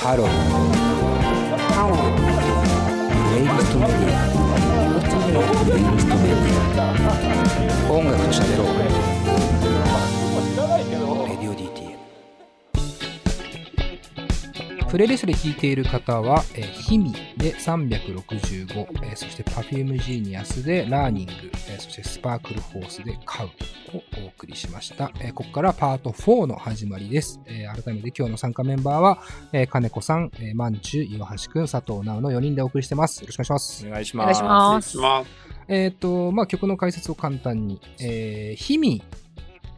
ハローハロープレイリストメディアプレイリストメディア音楽と喋ろうプレイリストで聴いている方は、えー、ヒミで365、えーそして Perfume Genius で Learning、えーそして Sparklehorse で Cow をお送りしました。えーここからパート4の始まりです。えー改めて今日の参加メンバーは、えー金子さん、えー、まんちゅう、岩橋くん、佐藤直の4人でお送りしてます。よろしくお願いします。お願いしお願いします。まえっ、と、まあ、曲の解説を簡単に。えー、ヒミ、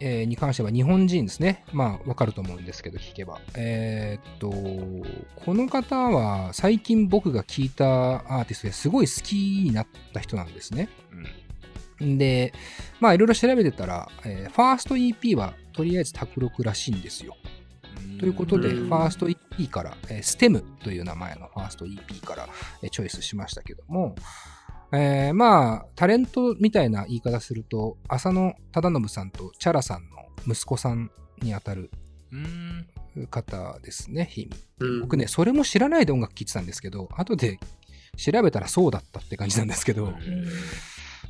えーに関しては日本人ですね。まあ、わかると思うんですけど、聞けば。えっ、と、この方は最近僕が聞いたアーティストですごい好きになった人なんですね。で、まあ、いろいろ調べてたら、えーファースト EP はとりあえず卓録らしいんですよ。ということで、うんファースト EP から、えー、STEM という名前のファースト EP から、えーチョイスしましたけども、えーまあ、タレントみたいな言い方すると、浅野忠信さんとチャラさんの息子さんにあたるうん。方ですね、ヒミ。うん。僕ね、それも知らないで音楽聴いてたんですけど、後で調べたらそうだったって感じなんですけど、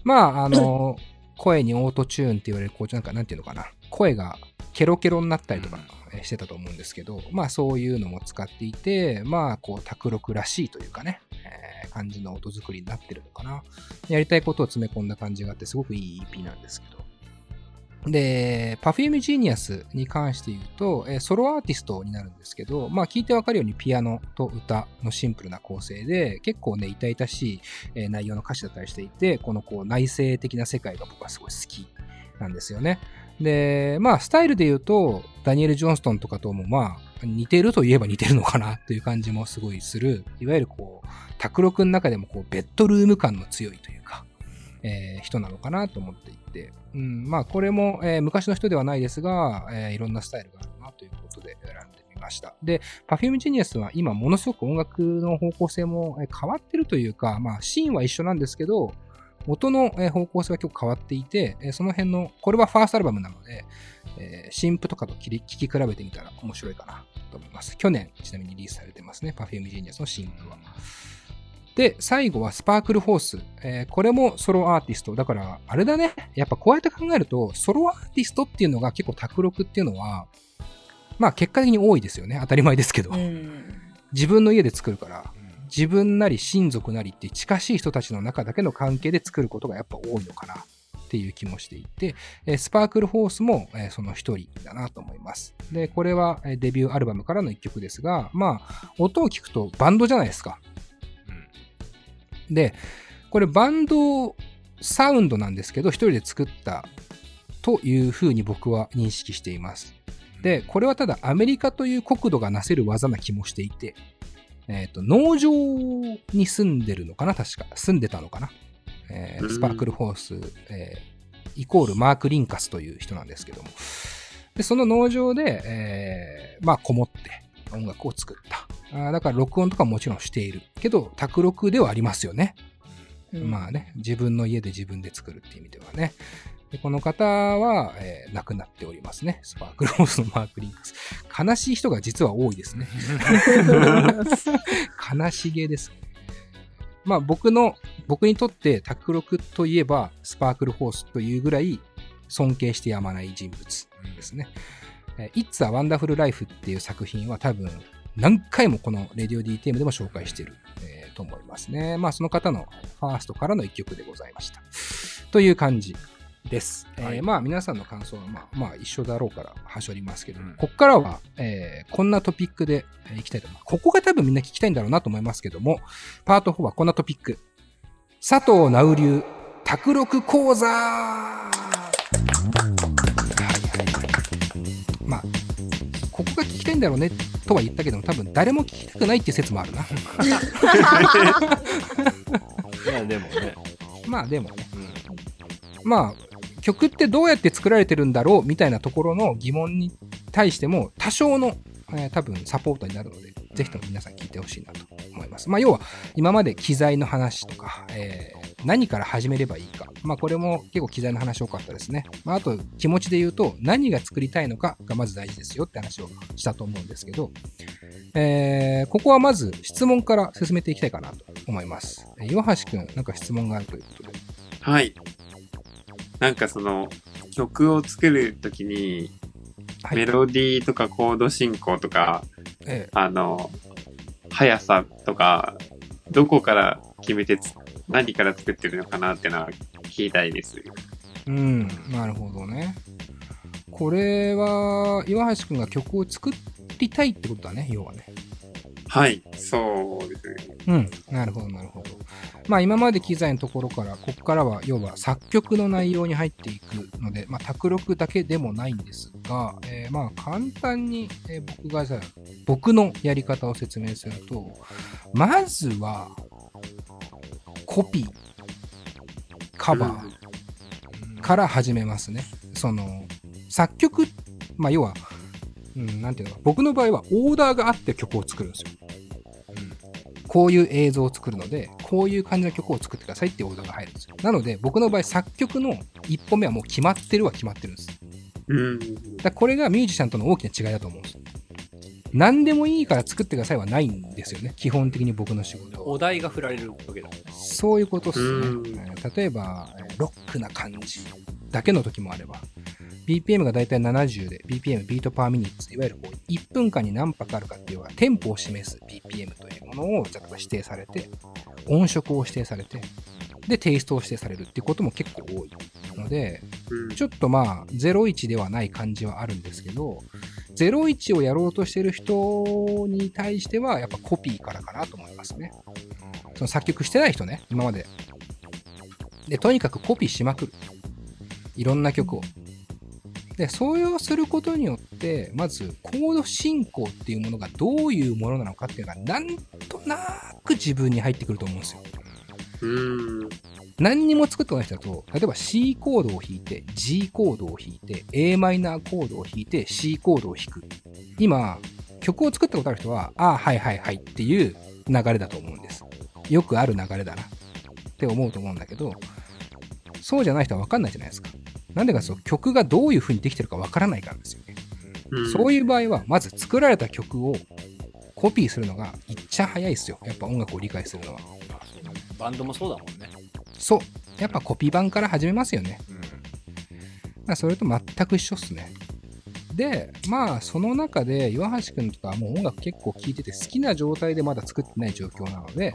まあ、あの、声にオートチューンって言われる、こう、なんか、なんていうのかな、声がケロケロになったりとかえーしてたと思うんですけど、まあ、そういうのも使っていて、まあ、こう、卓録らしいというかね、えー感じの音作りになってるのかな。やりたいことを詰め込んだ感じがあって、すごくいい EP なんですけど。で、Perfume Genius に関して言うと、えーソロアーティストになるんですけど、まあ聞いてわかるようにピアノと歌のシンプルな構成で、結構ね、痛々しい、えー内容の歌詞だったりしていて、このこう内省的な世界が僕はすごい好きなんですよね。で、まあスタイルで言うと、ダニエル・ジョンストンとかともまあ似てるといえば似てるのかなという感じもすごいする、いわゆるこう、卓録の中でもこうベッドルーム感の強いというか、えー人なのかなと思っていて、うん、まあこれも、えー昔の人ではないですが、えーいろんなスタイルがあるなということで選んでみました。で、Perfume Genius は今ものすごく音楽の方向性も変わってるというか、まあシーンは一緒なんですけど、音のえー方向性は結構変わっていて、えーその辺の、これはファーストアルバムなので、えー新譜とかと聞き比べてみたら面白いかなと思います。去年ちなみにリリースされてますね、Perfume Genius の新譜は。で、最後はスパークルホース。えーこれもソロアーティスト。だから、あれだね。やっぱこうやって考えると、ソロアーティストっていうのが結構卓録っていうのは、まあ結果的に多いですよね。当たり前ですけど。うん。自分の家で作るから、自分なり親族なりって近しい人たちの中だけの関係で作ることがやっぱ多いのかなっていう気もしていて、えースパークルホースも、えーその一人だなと思います。で、これはえーデビューアルバムからの一曲ですが、まあ、音を聞くとバンドじゃないですか。で、これバンドサウンドなんですけど、一人で作ったというふうに僕は認識しています。で、これはただアメリカという国土がなせる技な気もしていて、えっ、と、農場に住んでるのかな？確か。住んでたのかな？えーうんスパークルホース、えーイコールマーク・リンカスという人なんですけども。で、その農場で、えーまあ、こもって音楽を作った。あーだから録音とかももちろんしている。けど、卓録ではありますよね。まあね、自分の家で自分で作るっていう意味ではね。でこの方は、えー亡くなっておりますね。スパークルホースのマーク・リンカス。悲しい人が実は多いですね。悲しげですね。まあ僕の、僕にとって卓録といえばスパークルホースというぐらい尊敬してやまない人物ですね。えー It's a Wonderful Life っていう作品は多分何回もこのレディオ DTM でも紹介している、えーと思いますね。まあその方のファーストからの一曲でございました。という感じです。えーはいまあ皆さんの感想はまあまあ一緒だろうからはしょりますけど、うんこっからは、えーこんなトピックでえーいきたいと思います。ここが多分みんな聞きたいんだろうなと思いますけども、パート4はこんなトピック。佐藤直流、卓録講座まあ、ここが聞きたいんだろうねとは言ったけども、多分誰も聞きたくないっていう説もあるな。いやでもね、まあでもね、うんまあ、曲ってどうやって作られてるんだろうみたいなところの疑問に対しても多少の、えー多分サポートになるので、ぜひとも皆さん聞いてほしいなと思います。まあ要は今まで機材の話とか、えー何から始めればいいか。まあこれも結構機材の話多かったですね。まああと気持ちで言うと何が作りたいのかがまず大事ですよって話をしたと思うんですけど、えー、ここはまず質問から進めていきたいかなと思います。岩橋くん、なんか質問があるということで。はい。なんかその、曲を作るときに、はい。メロディーとかコード進行とか、えあの、速さとか、どこから決めてつ、何から作ってるのかなっていうのは聞きたいです。ーうん、なるほどね。これは、岩橋くんが曲を作りたいってことだね、要はね。はい、そうですね。うん。なるほど、なるほど。まあ今まで機材のところから、ここからは要は作曲の内容に入っていくので、まあ卓録だけでもないんですが、えーまあ簡単に、えー僕がじゃあ僕のやり方を説明すると、まずは、コピー、カバーから始めますね。その、作曲、まあ要は、うん、なんていうの？か僕の場合はオーダーがあって曲を作るんですよ。こういう映像を作るので、こういう感じの曲を作ってくださいっていうオーダーが入るんですよ。なので、僕の場合、作曲の一本目はもう決まってるは決まってるんです。うん。だこれがミュージシャンとの大きな違いだと思うんです。何でもいいから作ってくださいはないんですよね。基本的に僕の仕事は。お題が振られるわけだ。そういうことっすね例えば、えーロックな感じだけの時もあれば、BPM がだいたい70で、BPM、 beat per minutes、いわゆるこう1分間に何拍あるかっていうのは、テンポを示す BPM というものを例えば指定されて、音色を指定されて、で、テイストを指定されるっていうことも結構多いので、うんちょっとまあ、01ではない感じはあるんですけど、01をやろうとしてる人に対しては、やっぱコピーからかなと思いますね。その作曲してない人ね、今まで。で、とにかくコピーしまくる。いろんな曲を。で、そうすることによって、まず、コード進行っていうものがどういうものなのかっていうのが、なんとなく自分に入ってくると思うんですよ。うん。何にも作ってこない人だと、例えば C コードを弾いて、G コードを弾いて、a マイナーコードを弾いて、C コードを弾く。今、曲を作ったことある人は、ああ、はいはいはいっていう流れだと思うんです。よくある流れだなって思うと思うんだけど、そうじゃない人は分かんないじゃないですか。なんでかそう曲がどういう風にできてるか分からないからですよね。そういいう場合は、まず作られた曲をコピーするのがいっちゃ早いですよ。やっぱ音楽を理解するのは。バンドもそうだもんね。そう。やっぱコピー版から始めますよね。まあ、それと全く一緒っすね。で、まあ、その中で、岩橋くんとかはもう音楽結構聴いてて好きな状態でまだ作ってない状況なので、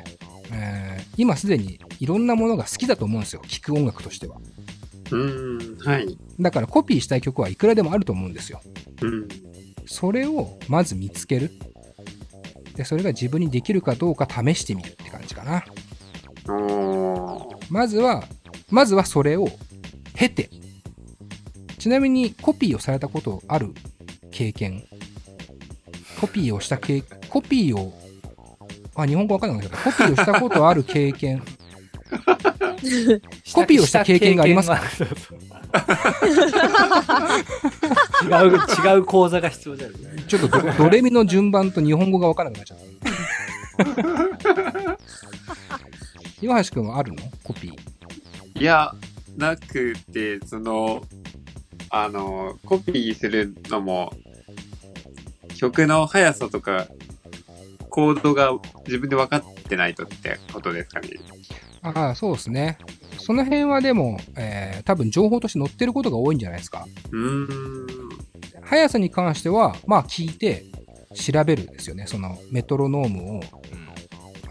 えー今すでにいろんなものが好きだと思うんですよ。聴く音楽としては。うん。はい。だからコピーしたい曲はいくらでもあると思うんですよ。うん。それをまず見つける。で、それが自分にできるかどうか試してみるって感じかな。まずは、まずはそれを経て。ちなみにコピーをされたことある経験。コピーをした経、コピーを、あ、日本語わかんなかった。コピーをしたことある経験。コピーをした経験がありますか？違う、違う講座が必要じゃないちょっとドドレミの順番と日本語がわからなくなっちゃった。岩橋くんはあるの？コピー。いや、なくて、その、あの、コピーするのも、曲の速さとか、コードが自分で分かってないとってことですかね。ああ、そうですね。その辺はでも、えー多分情報として載ってることが多いんじゃないですか。うーん。速さに関しては、まあ聞いて調べるんですよね。そのメトロノームを、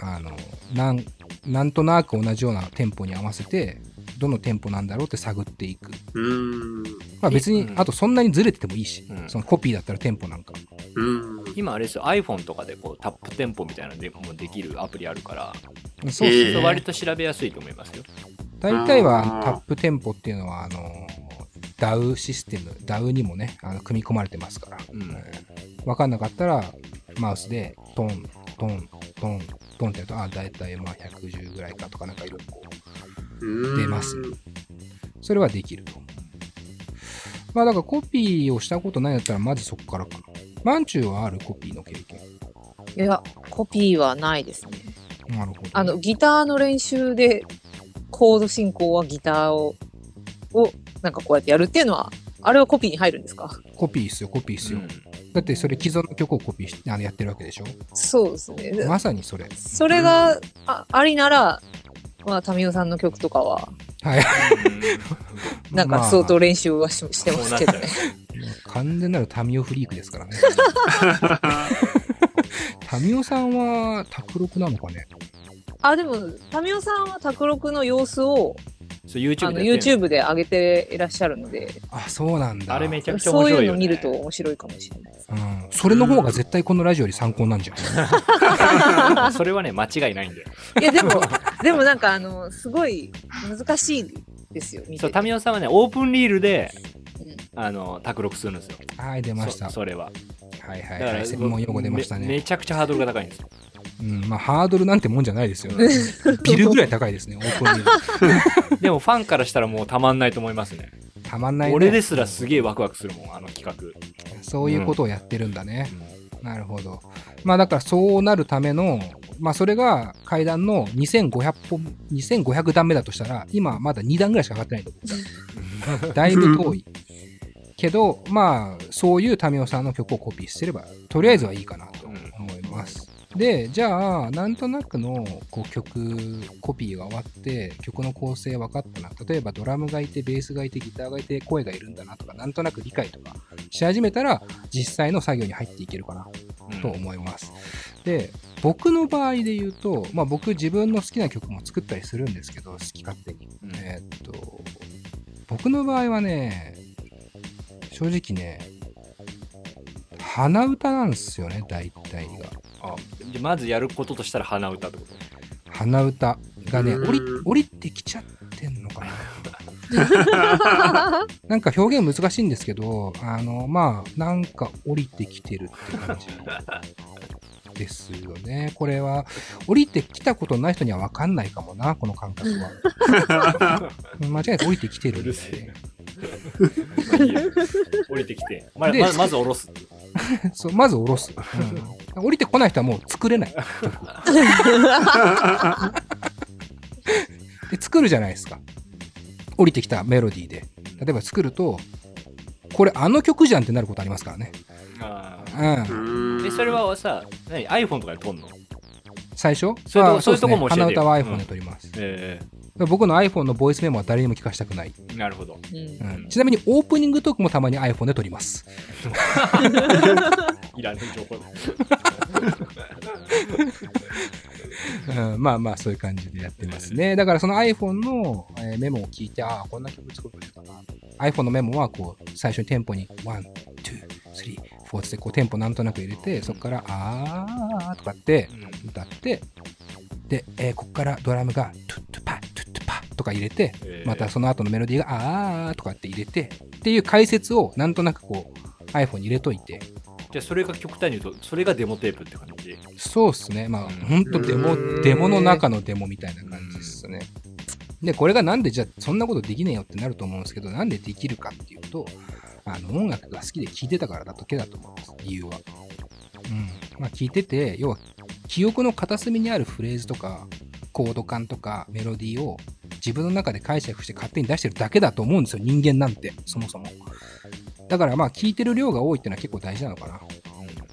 あの、なん、なんとなく同じようなテンポに合わせて、どのテンポなんだろうって探っていく。うーん。まあ別にう、んあとそんなにずれててもいいし、うんそのコピーだったらテンポなんか。うーん。今あれですよ iPhone とかでこうタップテンポみたいなのでもできるアプリあるから、そうすね。割と調べやすいと思いますよ。大体はタップテンポっていうのは、あの、DAW システム、DAW にもね、あの組み込まれてますから。うんわかんなかったら、マウスでトン、トン、トン、トンってやると、あ、だいたいまあ110ぐらいかとかなんかいろいろこ出ますそれはできると。まあだからコピーをしたことないんだったら、まずそこからかな。マンチューはあるコピーの経験。いや、コピーはないですね。なるほど。あの、ギターの練習でコード進行はギターを、を、なんかこうやってやるっていうのは、あれはコピーに入るんですか？コピーっすよ、コピーっすよ。うんだってそれ既存の曲をコピーしてあのやってるわけでしょ？そうですね。でまさにそれ。それがあありなら、まあ、タミオさんの曲とかは、はい。なんか相当練習はし,、してますけどね。完全なるタミオフリークですからね。タミオさんは卓録なのかね？あ、でも、タミオさんは卓録の様子を、そう YouTube あの、で YouTube で上げていらっしゃるので、あ、そうなんだ。あれめちゃくちゃそう面白いよ、ね。いうの見ると面白いかもしれないです。うん。それの方が絶対このラジオより参考なんじゃん。それはね、間違いないんだよ。いや、でも、でもなんかあの、すごい難しいですよ、見そう、ててタミオさんはね、オープンリールで、うんあの、卓録するんですよ。はい、出ました。そそれは。はいはいはい。専門用語出ましためめね。ちゃくちゃハードルが高いんですよ。うん。まあ、ハードルなんてもんじゃないですよ。ビルぐらい高いですね、オープンリール。でもファンからしたらもうたまんないと思いますね。たまんないね。俺ですらすげえワクワクするもん、あの企画。そういうことをやってるんだね。なるほど。まあだからそうなるための、まあそれが階段の2500本、2500段目だとしたら、今まだ2段ぐらいしか上がってないと思う。だいぶ遠い。けど、まあ、そういうタミオさんの曲をコピーしてれば、とりあえずはいいかなと思います。で、じゃあ、なんとなくのこう曲、コピーが終わって、曲の構成分かったな。例えばドラムがいて、ベースがいて、ギターがいて、声がいるんだなとか、なんとなく理解とかし始めたら、実際の作業に入っていけるかなうんと思います。で、僕の場合で言うと、まあ僕自分の好きな曲も作ったりするんですけど、好き勝手に。うんえーっと、僕の場合はね、正直ね、鼻歌なんですよね、大体が。あじゃあまずやることとしたら鼻歌ってこと？鼻歌がね、うん。降り降りてきちゃってんのかな。なんか表現難しいんですけど、あの、まあ、なんか降りてきてるって感じですよね。これは、降りてきたことない人には分かんないかもな、この感覚は。間違いなく降りてきてるんで。うるせえ。まあいいや降りてきて。までままず下ろす。そうまず降ろす、うん。降りてこない人はもう作れない。曲 で作るじゃないですか。降りてきたメロディーで。例えば作るとこれあの曲じゃんってなることありますからね、あうん、ーえ、それはさ、何？iPhone とかで撮んの？最初？そういうとそういうとこも教えてよ。鼻歌は iPhone で撮ります、え僕の iPhone のボイスメモは誰にも聞かせたくない、えなるほど。うん。うん。ちなみにオープニングトークもたまに iPhone で撮ります。いらない情報だ。うん、まあまあそういう感じでやってますね。だからその iPhone の、えーメモを聞いて、ああ、こんな曲作るかな。iPhone のメモはこう、最初にテンポに、1、2、3、4ってこうテンポなんとなく入れて、そこから、あーとかって歌って、で、えーここからドラムが、トゥットゥパ、トゥットゥパとか入れて、ええまたその後のメロディーが、あーとかって入れて、っていう解説をなんとなくこう、iPhone に入れといて、じゃあそれが極端に言うと、それがデモテープって感じ？そうっすね。まあ、うん。ほんとデモう、ん。デモの中のデモみたいな感じですね。で、これがなんでじゃあそんなことできねえよってなると思うんですけど、なんでできるかっていうと、あの、音楽が好きで聴いてたからだけだと思います。理由は。うん。まあ、聴いてて、要は、記憶の片隅にあるフレーズとか、コード感とかメロディーを自分の中で解釈して勝手に出してるだけだと思うんですよ。人間なんて、そもそも。だからまあ、聴いてる量が多いっていうのは結構大事なのかな。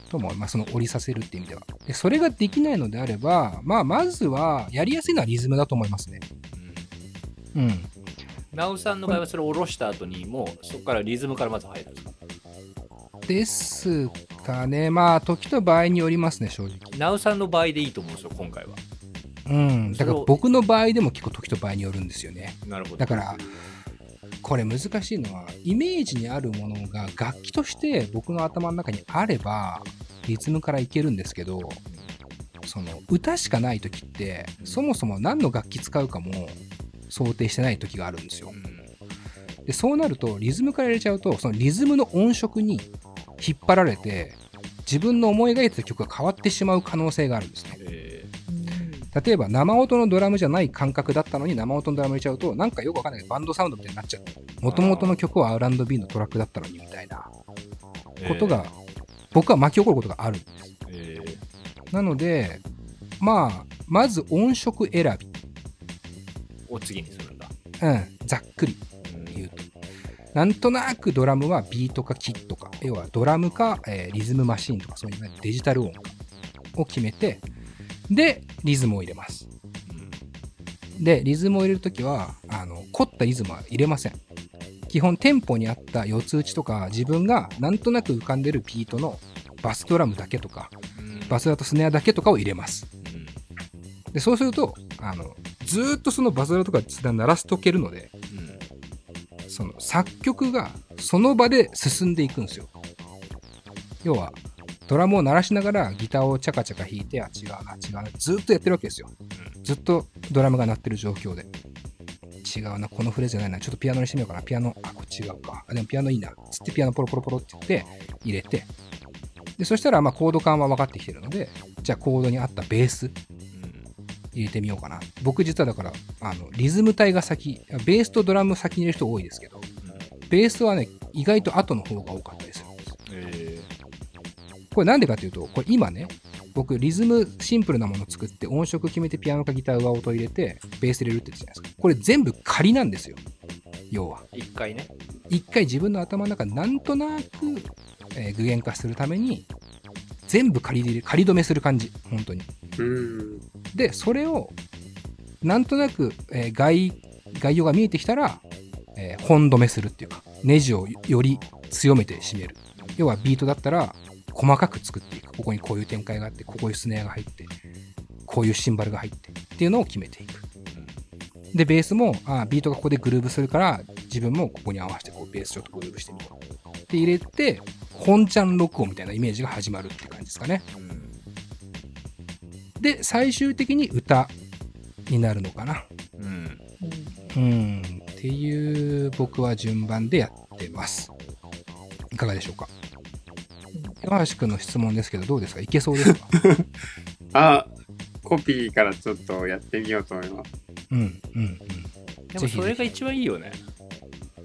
と思います。その折りさせるっていう意味では。で、それができないのであれば、まあ、まずは、やりやすいのはリズムだと思いますね。うんうん。ナウさんの場合はそれを下ろした後にもうそこからリズムからまず入るんですか？ですかね。まあ、時と場合によりますね、正直。ナウさんの場合でいいと思うんですよ今回はうん。だから僕の場合でも結構時と場合によるんですよね。なるほどだから、これ難しいのは、イメージにあるものが楽器として僕の頭の中にあれば、リズムからいけるんですけど、その歌しかない時って、そもそも何の楽器使うかも想定してない時があるんですよ。う。ん。で、そうなると、リズムから入れちゃうと、そのリズムの音色に引っ張られて、自分の思い描いてた曲が変わってしまう可能性があるんですね。え例えば生音のドラムじゃない感覚だったのに生音のドラム入れちゃうとなんかよくわかんないけどバンドサウンドみたいになっちゃう。もともとの曲は R&B のトラックだったのにみたいな。ー。ことが、僕は巻き起こることがある。んですえー。なのでまあまず音色選びを次にするんだ。うん、ざっくり言うと。なんとなくドラムはビートかキットか、要はドラムか、えーリズムマシンとかそういうねデジタル音かを決めて、で、リズムを入れます。で、リズムを入れるときは、あの、凝ったリズムは入れません。基本、テンポに合った四つ打ちとか、自分がなんとなく浮かんでるビートのバスドラムだけとか、バスドラとスネアだけとかを入れます。で、そうすると、あの、ずっとそのバスドラとか鳴らしとけるので、うんその作曲がその場で進んでいくんですよ。要は、ドラムを鳴らしながらギターをチャカチャカ弾いて、あ、違うな、違うな、ずっとやってるわけですよ。ずっとドラムが鳴ってる状況で。違うな、このフレーズじゃないな、ちょっとピアノにしてみようかな、ピアノ、あ、これ違うか。あ、でもピアノいいな。つってピアノポロポロポロって言って入れて、で、そしたら、まあ、コード感は分かってきてるので、じゃあコードに合ったベース入れてみようかな。僕実はだから、あの、リズム体が先、ベースとドラム先に入れる人多いですけど、ベースはね、意外と後の方が多かったりするんです。えこれなんでかっていうと、これ今ね、僕リズムシンプルなものを作って音色決めてピアノかギター上音入れてベース入れるって言ってたじゃないですか。これ全部仮なんですよ。要は。ー、一回ね。一回自分の頭の中でなんとなく、えー具現化するために全部仮で仮止めする感じ。本当に。うん。で、それをなんとなく、えー概概要が見えてきたら、えー本止めするっていうか、ネジをより強めて締める。要はビートだったら、細かく作っていく。ここにこういう展開があって、ここにスネアが入って、こういうシンバルが入ってっていうのを決めていく。で、ベースも、あビートがここでグルーブするから、自分もここに合わせてこうベースちょっとグルーブしてみよう。って入れて、本ちゃん録音みたいなイメージが始まるって感じですかね。で、最終的に歌になるのかな。うん。うん、っていう僕は順番でやってます。いかがでしょうか？山橋君の質問ですけど、どうですか？いけそうですか？あ、コピーからちょっとやってみようと思います。うん、うん、うん。でもそれが一番いいよね。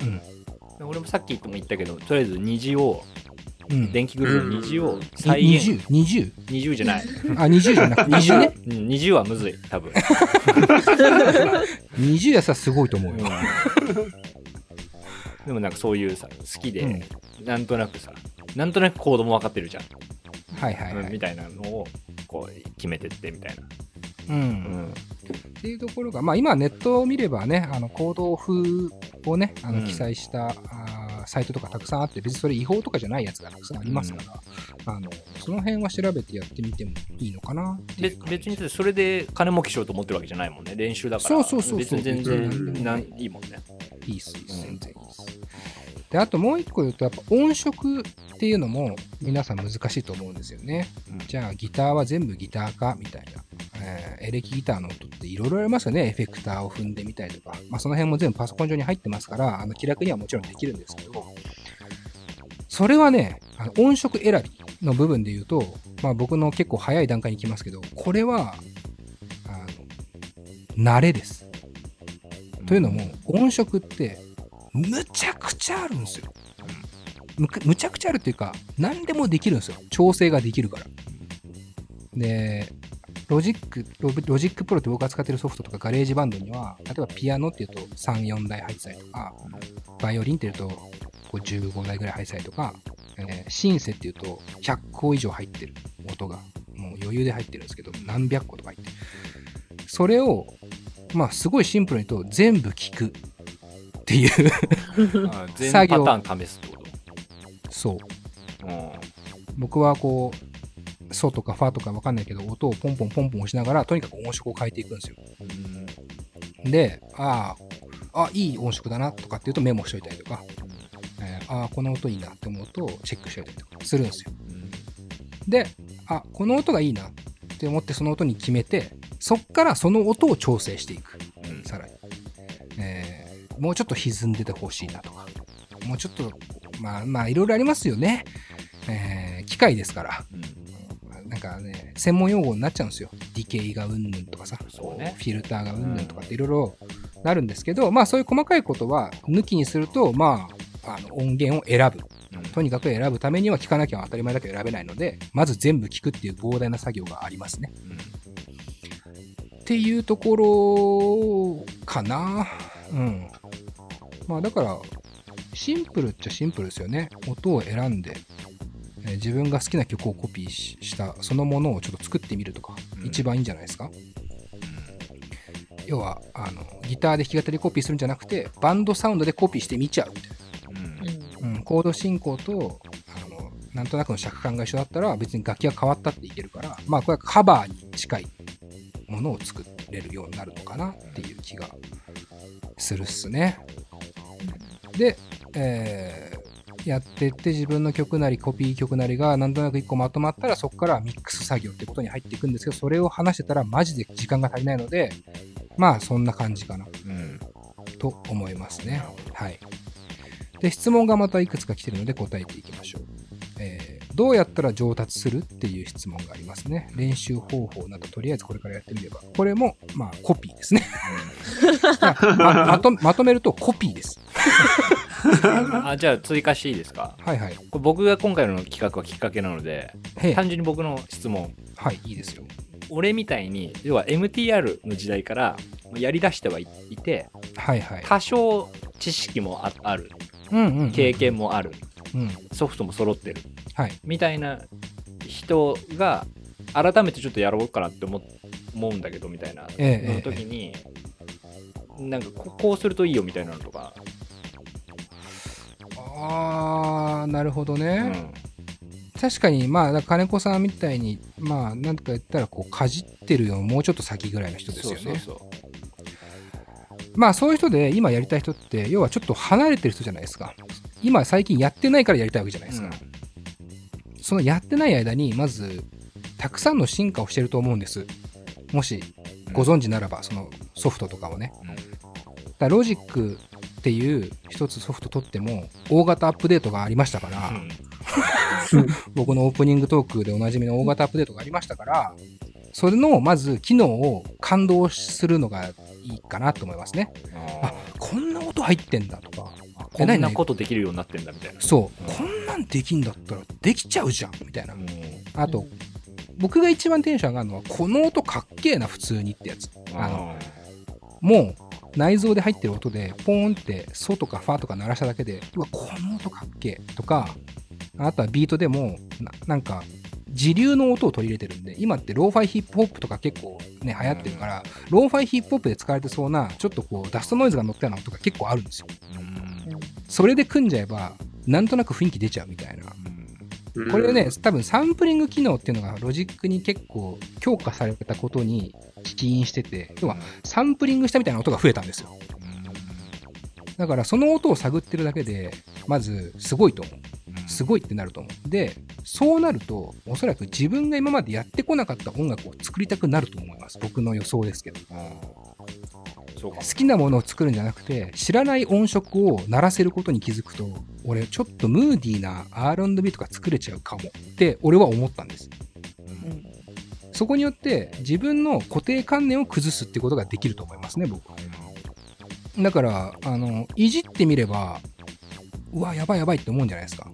うん俺もさっきも言ったけど、とりあえず虹を、うん。電気グループの虹をえ再現。20、20? 20じゃない。あ、20じゃなくて、20ね。うん、20はむずい、多分。20やさすごいと思うよ。でもなんかそういうさ、好きで、うんなんとなくさ、なんとなくコードも分かってるじゃん。はいはいはい。うんみたいなのを、こう、決めてってみたいな。う。うんん。っていうところが、まあ今ネットを見ればね、あの、行動風をね、あの、うん記載した、サイトとかたくさんあって、別にそれ違法とかじゃないやつがたくさんありますから、あの、その辺は調べてやってみてもいいのかなっていべう感じ別にそれで金儲けしようと思ってるわけじゃないもんね。練習だから。そうそうそうそう別に全うん然なんいいもんね。いいっす、全然いいっす。で、あともう一個言うと、やっぱ音色っていうのも皆さん難しいと思うんですよね。うんじゃあギターは全部ギターかみたいな。えーエレキギターの音っていろいろありますよね。エフェクターを踏んでみたりとか。まあその辺も全部パソコン上に入ってますから、あの気楽にはもちろんできるんですけど、それはね、あの音色選びの部分で言うと、まあ僕の結構早い段階に行きますけど、これは、あの、慣れです。というのも、音色って、むちゃくちゃあるんですよ。むむちゃくちゃあるっていうか、何でもできるんですよ。調整ができるから。で、ロジック、ロロジックプロって僕が使ってるソフトとかガレージバンドには、例えばピアノっていうと3、4台入ってたりとか、バイオリンっていうとこう15台ぐらい入ってたりとか、えーシンセっていうと100個以上入ってる音が、もう余裕で入ってるんですけど、何百個とか入ってる。それを、まあすごいシンプルに言うと全部聞くっていう、あ 全パタ作業ーン試すってこそう。と。うん僕はこう、ソとかファとかわかんないけど、音をポンポンポンポン押しながら、とにかく音色を変えていくんですよ。で、ああ、あ、いい音色だなとかっていうとメモしといたりとか、えーああ、この音いいなって思うとチェックしといたりとかするんですよ。で、あ、この音がいいなって思ってその音に決めて、そっからその音を調整していく。うんさらに。えーもうちょっと歪んでてほしいなとか、もうちょっと、まあまあいろいろありますよね。えー機械ですから。かね、専門用語になっちゃうんですよ。ディケイがうんぬんとかさ、そうねフィルターがうんぬんとかっていろいろなるんですけど、まあそういう細かいことは抜きにすると、まあ、あの音源を選ぶ。とにかく選ぶためには聞かなきゃ当たり前だけど選べないので、まず全部聞くっていう膨大な作業がありますね。っていうところかな。うん。まあだから、シンプルっちゃシンプルですよね。音を選んで、えー自分が好きな曲をコピーししたそのものをちょっと作ってみるとか、うん一番いいんじゃないですか？要はあの、ギターで弾き語りコピーするんじゃなくて、バンドサウンドでコピーしてみちゃうみたいうんな。うん、コード進行と、あの、なんとなくの尺感が一緒だったら、別に楽器が変わったっていけるから、まあこれはカバーに近いものを作れるようになるのかなっていう気がするっすね。で、えーやってって自分の曲なりコピー曲なりがなんとなく一個まとまったらそこからミックス作業ってことに入っていくんですけどそれを話してたらマジで時間が足りないのでまあそんな感じかなうんと思いますね。はい。で、質問がまたいくつか来てるので答えていきましょう。えーどうやったら上達するっていう質問がありますね。練習方法などとりあえずこれからやってみれば。これも、まあ、コピーですね。ままとまとめるとコピーです。あじゃあ追加していいですか？はいはい。これ僕が今回の企画はきっかけなので単純に僕の質問はい、いいですよ。俺みたいに要は MTR の時代からやりだしてはいいてはいはい。多少知識もああるうんうん、うん。経験もあるうん。ソフトも揃ってるはい。みたいな人が改めてちょっとやろうかなって思思うんだけどみたいなええの時に、なんかここうするといいよみたいなのとか、あー、なるほどうね。ん。確かに、まあ、金子さんみたいに、まあ、なんとか言ったら、こう、かじってるよ、もうちょっと先ぐらいの人ですよね。そうそうまあそういう人で今やりたい人って要はちょっと離れてる人じゃないですか。今最近やってないからやりたいわけじゃないですか、そのやってない間にまずたくさんの進化をしてると思うんです。もしご存知ならばそのソフトとかをね。うん。だロジックっていう一つソフト取っても大型アップデートがありましたから、うん。僕のオープニングトークでおなじみの大型アップデートがありましたからそれのまず機能を感動するのがいいかなと思いますね。あこんな音入ってんだとか。こんなことできるようになってんだみたいな。そう。こんなんできんだったらできちゃうじゃんみたいな。うん。あと僕が一番テンション上がるのはこの音かっけえな普通にってやつ。あのもう内蔵で入ってる音でポーンってソとかファとか鳴らしただけでうわこの音かっけえとかあとはビートでもななんか時流の音を取り入れてるんで今ってローファイヒップホップとか結構ね流行ってるからローファイヒップホップで使われてそうなちょっとこうダストノイズが乗ったような音が結構あるんですよ。うん。それで組んじゃえばなんとなく雰囲気出ちゃうみたいな。うんこれね、多分サンプリング機能っていうのがロジックに結構強化されたことに起因してて、要はサンプリングしたみたいな音が増えたんですよ。だからその音を探ってるだけで、まずすごいと思う。すごいってなると思う。で、そうなると、おそらく自分が今までやってこなかった音楽を作りたくなると思います。僕の予想ですけど。そうか好きなものを作るんじゃなくて、知らない音色を鳴らせることに気づくと、俺ちょっとムーディーな R&B とか作れちゃうかもって俺は思ったんです。そこによって自分の固定観念を崩すってことができると思いますね、僕は。だから、あの、いじってみれば、うわ、やばいやばいって思うんじゃないですか。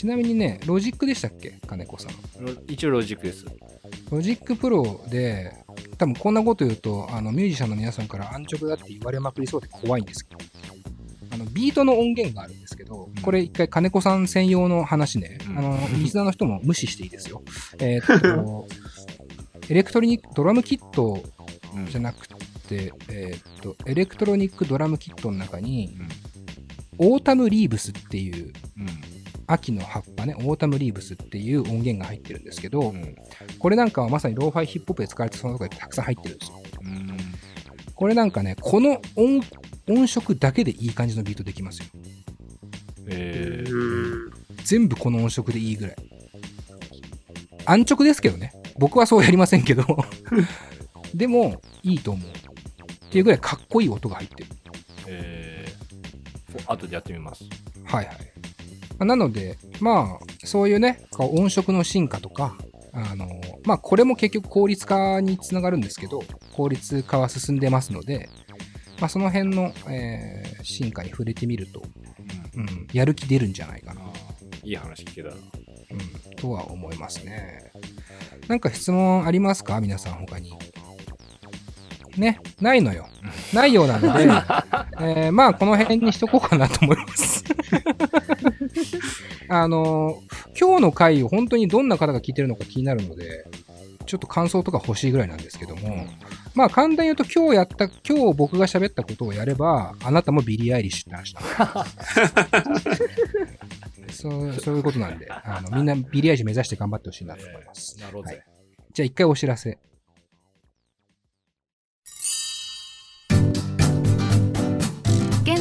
ちなみにね、ロジックでしたっけ？金子さん。ロ一応ロジックです。ロジックプロで、多分こんなこと言うと、あのミュージシャンの皆さんから安直だって言われまくりそうで怖いんですけど、あのビートの音源があるんですけど、これ一回金子さん専用の話ね、うん。あの、リスナーの人も無視していいですよ。えーっと、エレクトロニック、ドラムキットじゃなくて、えーっと、エレクトロニックドラムキットの中に、 Autumn Leaves っていう、秋の葉っぱね、 Autumn Leaves っていう音源が入ってるんですけど、これなんかはまさにローファイヒップホップで使われてそうなとこたくさん入ってるんですよ。これなんかね、この音音色だけでいい感じのビートできますよ。えーうん。全部この音色でいいぐらい。安直ですけどね。僕はそうやりませんけど。でも、いいと思う。っていうぐらいかっこいい音が入ってる。えー後でやってみます。はいはい。なので、まあ、そういうね、音色の進化とか、あの、まあ、これも結局効率化につながるんですけど、効率化は進んでますので、まあ、その辺の、えー進化に触れてみると、うん、やる気出るんじゃないかな、いい話聞けたな。うん、とは思いますね。なんか質問ありますか？皆さん他に。ね、ないのよ。ないようなので、えーまあ、この辺にしとこうかなと思います。あの、今日の回を本当にどんな方が聞いてるのか気になるので、ちょっと感想とか欲しいぐらいなんですけども、まあ簡単に言うと今日やった、今日僕が喋ったことをやれば、あなたもビリー・アイリッシュって話だ。そう、そういうことなんで、あの、みんなビリー・アイリッシュ目指して頑張ってほしいなと思います。なるほどはい。じゃあ一回お知らせ。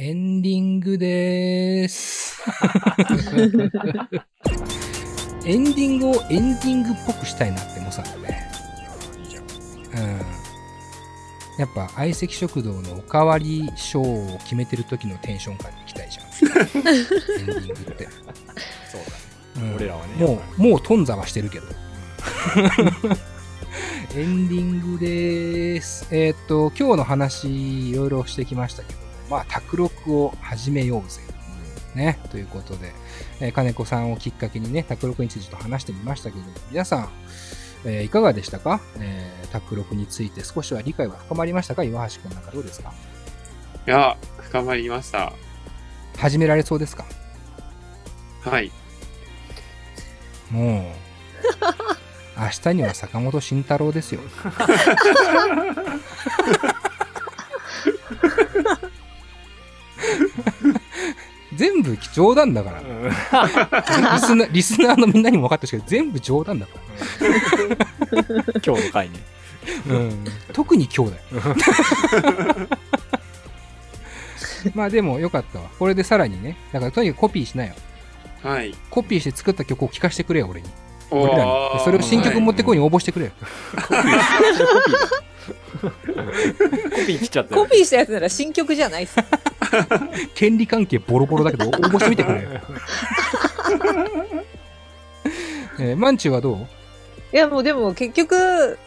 エンディングでーす。エンディングをエンディングっぽくしたいなって思ってたんだね。うん。やっぱ相席食堂のおかわりショーを決めてる時のテンション感に行きたいじゃん。エンディングって。そううん俺らはねもう、もう頓挫はしてるけど。エンディングでーす。えーっと、今日の話、いろいろしてきましたけど、まあ、卓録を始めようぜ。ね、ということで、えー金子さんをきっかけにね、卓録についてちょっと話してみましたけど、皆さん、えーいかがでしたか？えー、卓録について少しは理解は深まりましたか？岩橋くんなんかどうですか？いや、深まりました。始められそうですか？はい。もう、明日には坂本慎太郎ですよ。全部冗談だから。リスナーリスナーのみんなにも分かってほしいけど、全部冗談だか今日の回ね。ら。うん、特に今日だよ。まあでもよかったわ。これでさらにね、だからとにかくコピーしなよ。はい。コピーして作った曲を聴かせてくれよ、俺に。お俺らに。でそれを新曲持ってこいに応募してくれよ。コピー来ちゃったよコピーしたやつなら新曲じゃないっす。権利関係ボロボロだけど、応募してみてくれよ。えー、マンチュはどう？いやもうでも結局、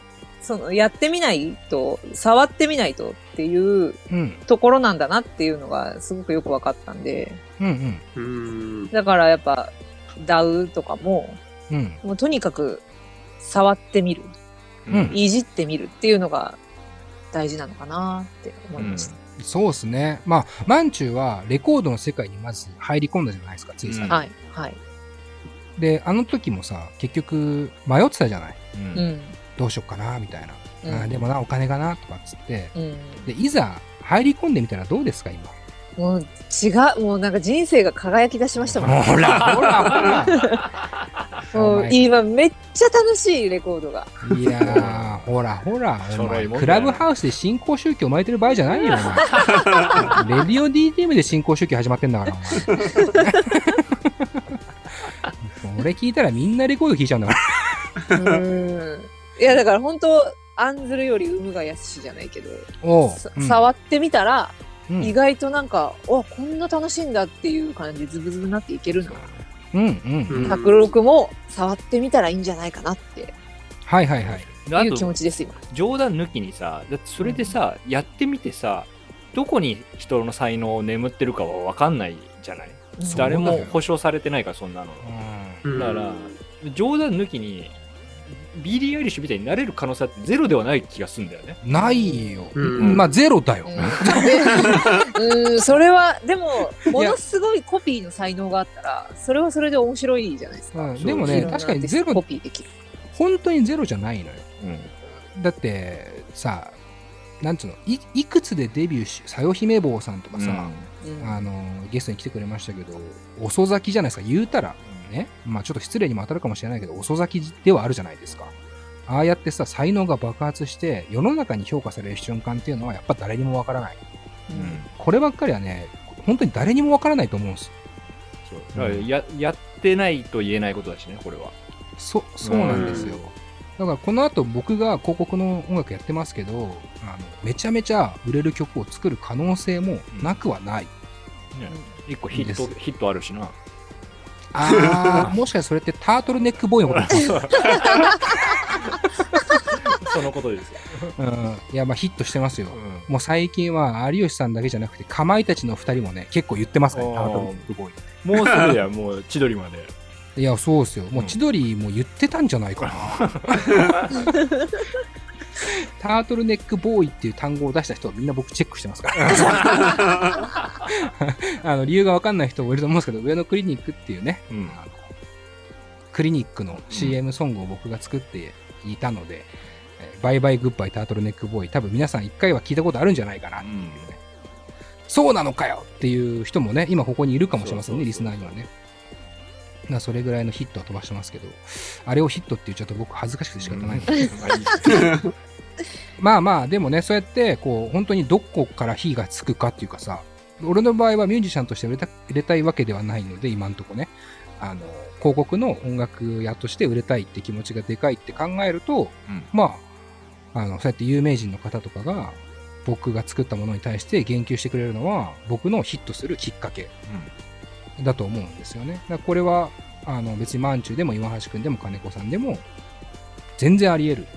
そのやってみないと、触ってみないとっていううん。ところなんだなっていうのがすごくよく分かったんで、うんうん。だからやっぱ DAW とかも、うん。もうとにかく触ってみる、うんいじってみるっていうのが大事なのかなって思いました。そうですね。まあ、マンチュはレコードの世界にまず入り込んだじゃないですか、ついさ、うんはい、はい。で、あの時もさ、結局迷ってたじゃない？うんうん。どうしよっかな、みたいな。うんあーでもな、お金がな、とかっつって。うん。で、いざ入り込んでみたらどうですか、今？もう違う、もうなんか人生が輝き出しましたもん。ほら、ほら、ほもうら。今めっちゃ楽しいレコードが。いやー、ほらほら、クラブハウスで新興宗教巻いてる場合じゃないよ、お前。レディオ DTM で新興宗教始まってんだから。俺 聞いたらみんなレコード聞いちゃうんだから。うん。いやだから本当案ずるより有無がやすしじゃないけど、触ってみたら、うん意外となんか、おこんな楽しいんだっていう感じでズブズブになっていけるな。うんうんうん。うん卓録も触ってみたらいいんじゃないかなってはいはいはい。いう気持と、ちです今。冗談抜きにさ、だってそれでさ、やってみてさ、どこに人の才能を眠ってるかは分かんないじゃない？うん誰も保証されてないから、そんなの。うんだから、冗談抜きに、ビリー・アイリッシュみたいになれる可能性ってゼロではない気がするんだよね。ないよ。うんまあ、ゼロだよ。うん、うんそれは、でも、ものすごいコピーの才能があったら、それはそれで面白いじゃないですか。うんでもね、確かにゼロ、コピーできる。本当にゼロじゃないのよ。うん。だって、さ、なんつうの、いくつでデビューし、さよひめぼうさんとかさ、うんあの、ゲストに来てくれましたけど、遅咲きじゃないですか、言うたら。ね。まあちょっと失礼にも当たるかもしれないけど、遅咲きではあるじゃないですか。ああやってさ、才能が爆発して、世の中に評価される瞬間っていうのは、やっぱ誰にもわからない。うんこればっかりはね、本当に誰にもわからないと思うんですよ。だからややってないと言えないことだしね、これは。そそうなんですよ。だからこの後僕が広告の音楽やってますけど、あのめちゃめちゃ売れる曲を作る可能性もなくはない。ね、一個ヒットヒットあるしな。ああ、もしかしてそれってタートルネックボーイのことかそのことですよ。うん。いや、まあヒットしてますよ。うんもう最近は有吉さんだけじゃなくて、かまいたちの二人もね、結構言ってますからね、タートルネックボーイ。もうすぐや、もう千鳥まで。いや、そうですよ。もううん千鳥も言ってたんじゃないかな。タートルネックボーイっていう単語を出した人はみんな僕チェックしてますから。あの理由がわかんない人もいると思うんですけど、上野クリニックっていうね、うんあのクリニックの CM ソングを僕が作っていたので、えーバイバイグッバイタートルネックボーイ、多分皆さん一回は聞いたことあるんじゃないかなっていうね。そうなのかよっていう人もね、今ここにいるかもしれませんね、リスナーにはね。まあそれぐらいのヒットは飛ばしてますけど、あれをヒットって言っちゃうと僕恥ずかしくて仕方ないんで、すよまあまあ、でもね、そうやって、こう、本当にどこから火がつくかっていうかさ、俺の場合はミュージシャンとして売れた売れたいわけではないので、今んとこね、あの、広告の音楽屋として売れたいって気持ちがでかいって考えると、うん。まあ、あの、そうやって有名人の方とかが、僕が作ったものに対して言及してくれるのは、僕のヒットするきっかけだと思うんですよね。だこれは、あの、別にマンチュでも岩橋くんでも金子さんでも、全然あり得る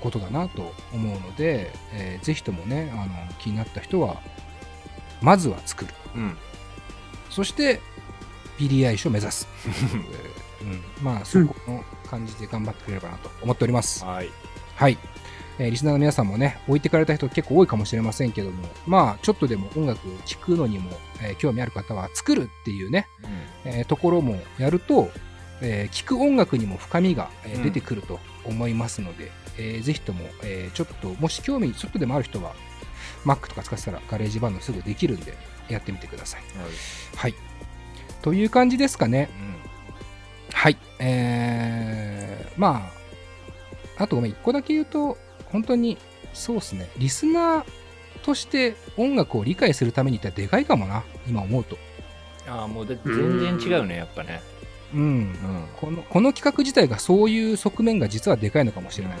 ことだなと思うので、えーぜひともね、あの、気になった人は、まずは作る。うん。うん。そして、ビリー・アイシを目指す。えーうん、まあ、そこの感じで頑張ってくれればなと思っております。はい。はい。えーリスナーの皆さんもね、置いてかれた人結構多いかもしれませんけども、まあ、ちょっとでも音楽聴くのにも、えー興味ある方は作るっていうね、えーところもやると、えー聴く音楽にも深みが、え出てくると思いますので、えーぜひとも、えーちょっと、もし興味ちょっとでもある人は、Mac とか使ってたらガレージバンドすぐできるんで、やってみてください。はい。という感じですかね。はい。えー、まあ、あとごめん、一個だけ言うと、本当に、そうですね、リスナーとして音楽を理解するために言ったらでかいかもな、今思うと。ああ、もうだって全然違うね、やっぱね。うん。うん。このこの企画自体がそういう側面が実はでかいのかもしれない。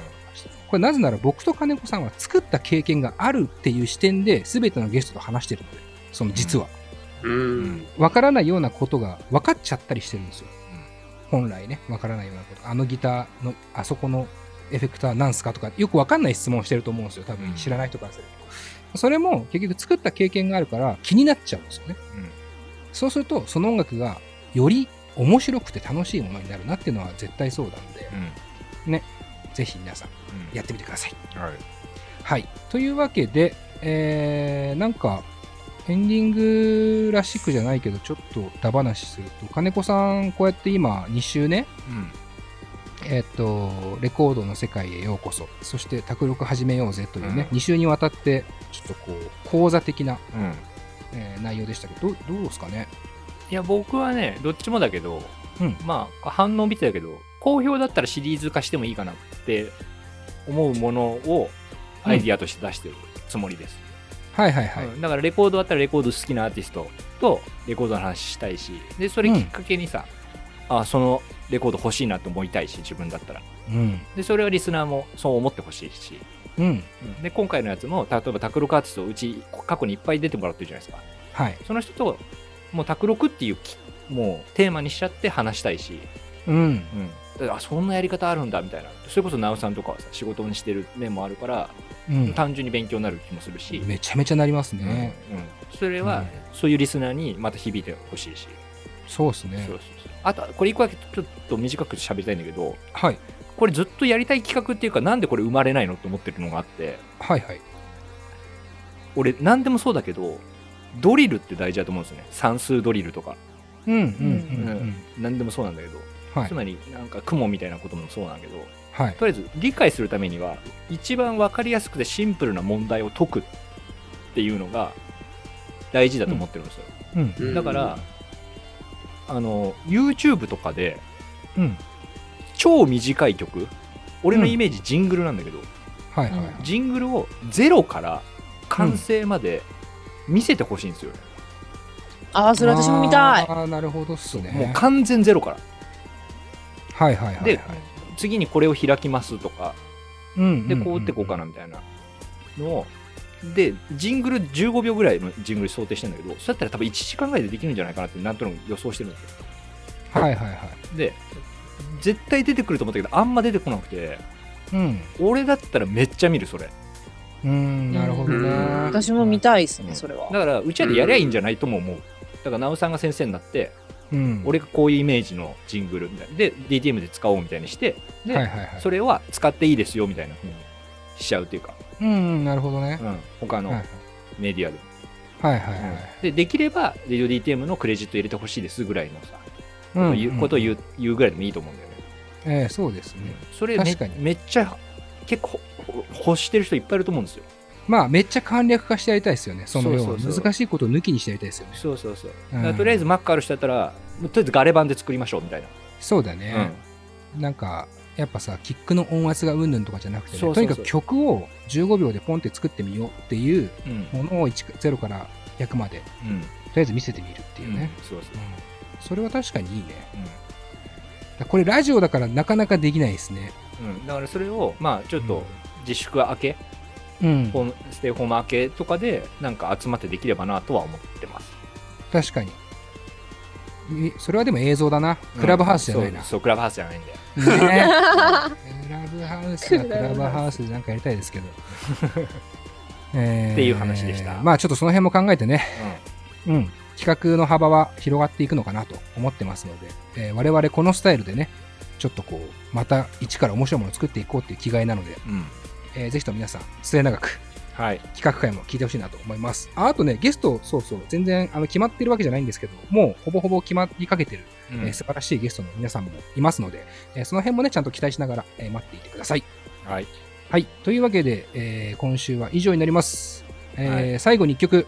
これなぜなら僕と金子さんは作った経験があるっていう視点で全てのゲストと話してるので、その実は。う。うんん。わからないようなことが分かっちゃったりしてるんですよ。本来ね、わからないようなこと。あのギターの、あそこのエフェクターなんすかとか、よくわかんない質問をしてると思うんですよ。多分知らない人からすると。それも結局作った経験があるから気になっちゃうんですよね。そうすると、その音楽がより面白くて楽しいものになるなっていうのは絶対そうなんで、うん。ぜひ皆さんうん。やってみてください。はい。はい。というわけで、えー、なんか、エンディングらしくじゃないけど、ちょっとダ話すると、金子さん、こうやって今、2週ね、うん。えっ、と、レコードの世界へようこそ、そして、卓録始めようぜというね、うん。2週にわたって、ちょっとこう、講座的な、うん。えー内容でしたけど、どうどうですかね？いや、僕はね、どっちもだけど、うん。まあ、反応見てたけど、好評だったらシリーズ化してもいいかなって思うものをアイディアとして出してるつもりです。はいはいはい。うん。だからレコードだったらレコード好きなアーティストとレコードの話したいし、で、それきっかけにさ、あ、そのレコード欲しいなと思いたいし、自分だったら。うん。で、それはリスナーもそう思ってほしいし、うん。で、今回のやつも、例えば卓録アーティスト、うち過去にいっぱい出てもらってるじゃないですか。はい。その人と、もう卓録っていうき、もうテーマにしちゃって話したいし、うん。うん、あそんなやり方あるんだみたいなそれこそ直さんとかはさ仕事にしてる面もあるから、うん。単純に勉強になる気もするし、めちゃめちゃなりますね。うんうんそれは、うんそういうリスナーにまた響いてほしいし、そうですねそう。そうそうあとこれ一個だけちょっと短く喋りたいんだけどはい。これずっとやりたい企画っていうかなんでこれ生まれないのと思ってるのがあってはいはい。俺何でもそうだけどドリルって大事だと思うんですよね算数ドリルとか、うんうんうん何でもそうなんだけど、うん。はいつ。まりなんか雲みたいなこともそうなんだけどはい。とりあえず理解するためには一番分かりやすくてシンプルな問題を解くっていうのが大事だと思ってるんですよ、うん。うんだから、あの YouTube とかでうん。超短い曲俺のイメージジングルなんだけど、はいはい。ジングルをゼロから完成まで見せてほしいんですよね、ああ、それ私も見たい。ああ、なるほどっすね。もう完全ゼロからはいはいはい、はい。で次にこれを開きますとかうんでこう打ってこうかなみたいなのをでジングル15秒ぐらいのジングル想定してるんだけどそうやったら多分1時間ぐらいでできるんじゃないかなってなんとなく予想してるんですよはいはいはい。で絶対出てくると思ったけどあんま出てこなくてうん。俺だったらめっちゃ見るそれうん、なるほどね。うん私も見たいですね、うんそれは。だからうちらでやりゃいいんじゃないとも思うだから直さんが先生になってうん。俺がこういうイメージのジングルみたいなで DTM で使おうみたいにしてで、はいはいはい。それは使っていいですよみたいな風にしちゃうっていうか、うんうん、なるほどね。うん、他のはいメディアで、はいはいはい。でできればレディオ DTM のクレジット入れてほしいですぐらいのさ、ううことを言う言うぐらいでもいいと思うんだよね、ええそうですね。それめめっちゃ結構ほ欲してる人いっぱいいると思うんですよ。まあ、めっちゃ簡略化してやりたいですよね。その難しいことを抜きにしてやりたいですよね。そうそうそう、うん。とりあえず Mac ある人だったらとりあえずガレ版で作りましょうみたいな、そうだね。なんか、やっぱさ、キックの音圧がうんぬんとかじゃなくてね、そうそうそうとにかく曲を15秒でポンって作ってみようっていううんうんものを1 0から100まで、とうんりあえず見せてみるっていうね。そうそううんそれは確かにいいね。これラジオだからなかなかできないですね。うん、だからそれをまあちょっと自粛明け、うん。ステイホーム明けとかでなんか集まってできればなとは思ってます確かに。えそれはでも映像だな。クラブハウスじゃないな。そうそうクラブハウスじゃないんでね。クラブハウスはクラブハウスでなんかやりたいですけど。えーっていう話でした。まあちょっとその辺も考えてね、うん、企画の幅は広がっていくのかなと思ってますので、えー我々このスタイルでね、ちょっとこう、また一から面白いものを作っていこうっていう気概なので、うん、うん、えーぜひとも皆さん、末永くはい企画会も聞いてほしいなと思います。ああとね、ゲスト、そうそう、全然あの決まってるわけじゃないんですけど、もうほぼほぼ決まりかけてる、うんえー素晴らしいゲストの皆さんもいますので、えーその辺もね、ちゃんと期待しながら、えー待っていてください。はいはい。というわけで、えー今週は以上になります。えーは最後に1曲、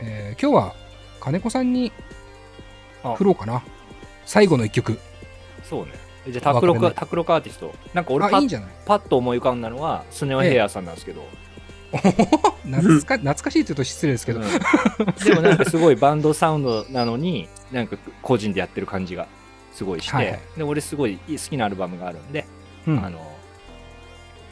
えー今日は金子さんにあ振ろうかな。最後の1曲。そうねじゃあタクロクアーティストなんか俺パあ、いいんッじゃない？パッと思い浮かんだのはスネオヘアさんなんですけど、懐か懐かしいって言うと失礼ですけど。うん。でもなんかすごいバンドサウンドなのになんか個人でやってる感じがすごいして、はいはい。で俺すごい好きなアルバムがあるんで、うん。あの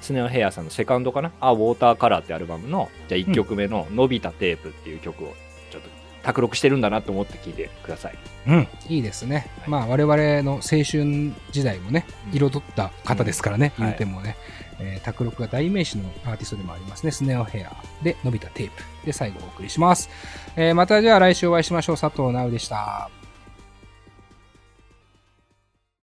スネオヘアさんのセカンドかな「あウォーターカラー」ってアルバムのじゃあ1曲目の「のびたテープ」っていう曲をちょっと卓録してるんだなと思って聴いてください。うん、いいですね。まあ、我々の青春時代もね、うん。彩った方ですからね、うん言うてもね。えー、卓録が代名詞のアーティストでもありますね。スネオヘアで伸びたテープで最後お送りします。えーまたじゃあ来週お会いしましょう。佐藤直でした。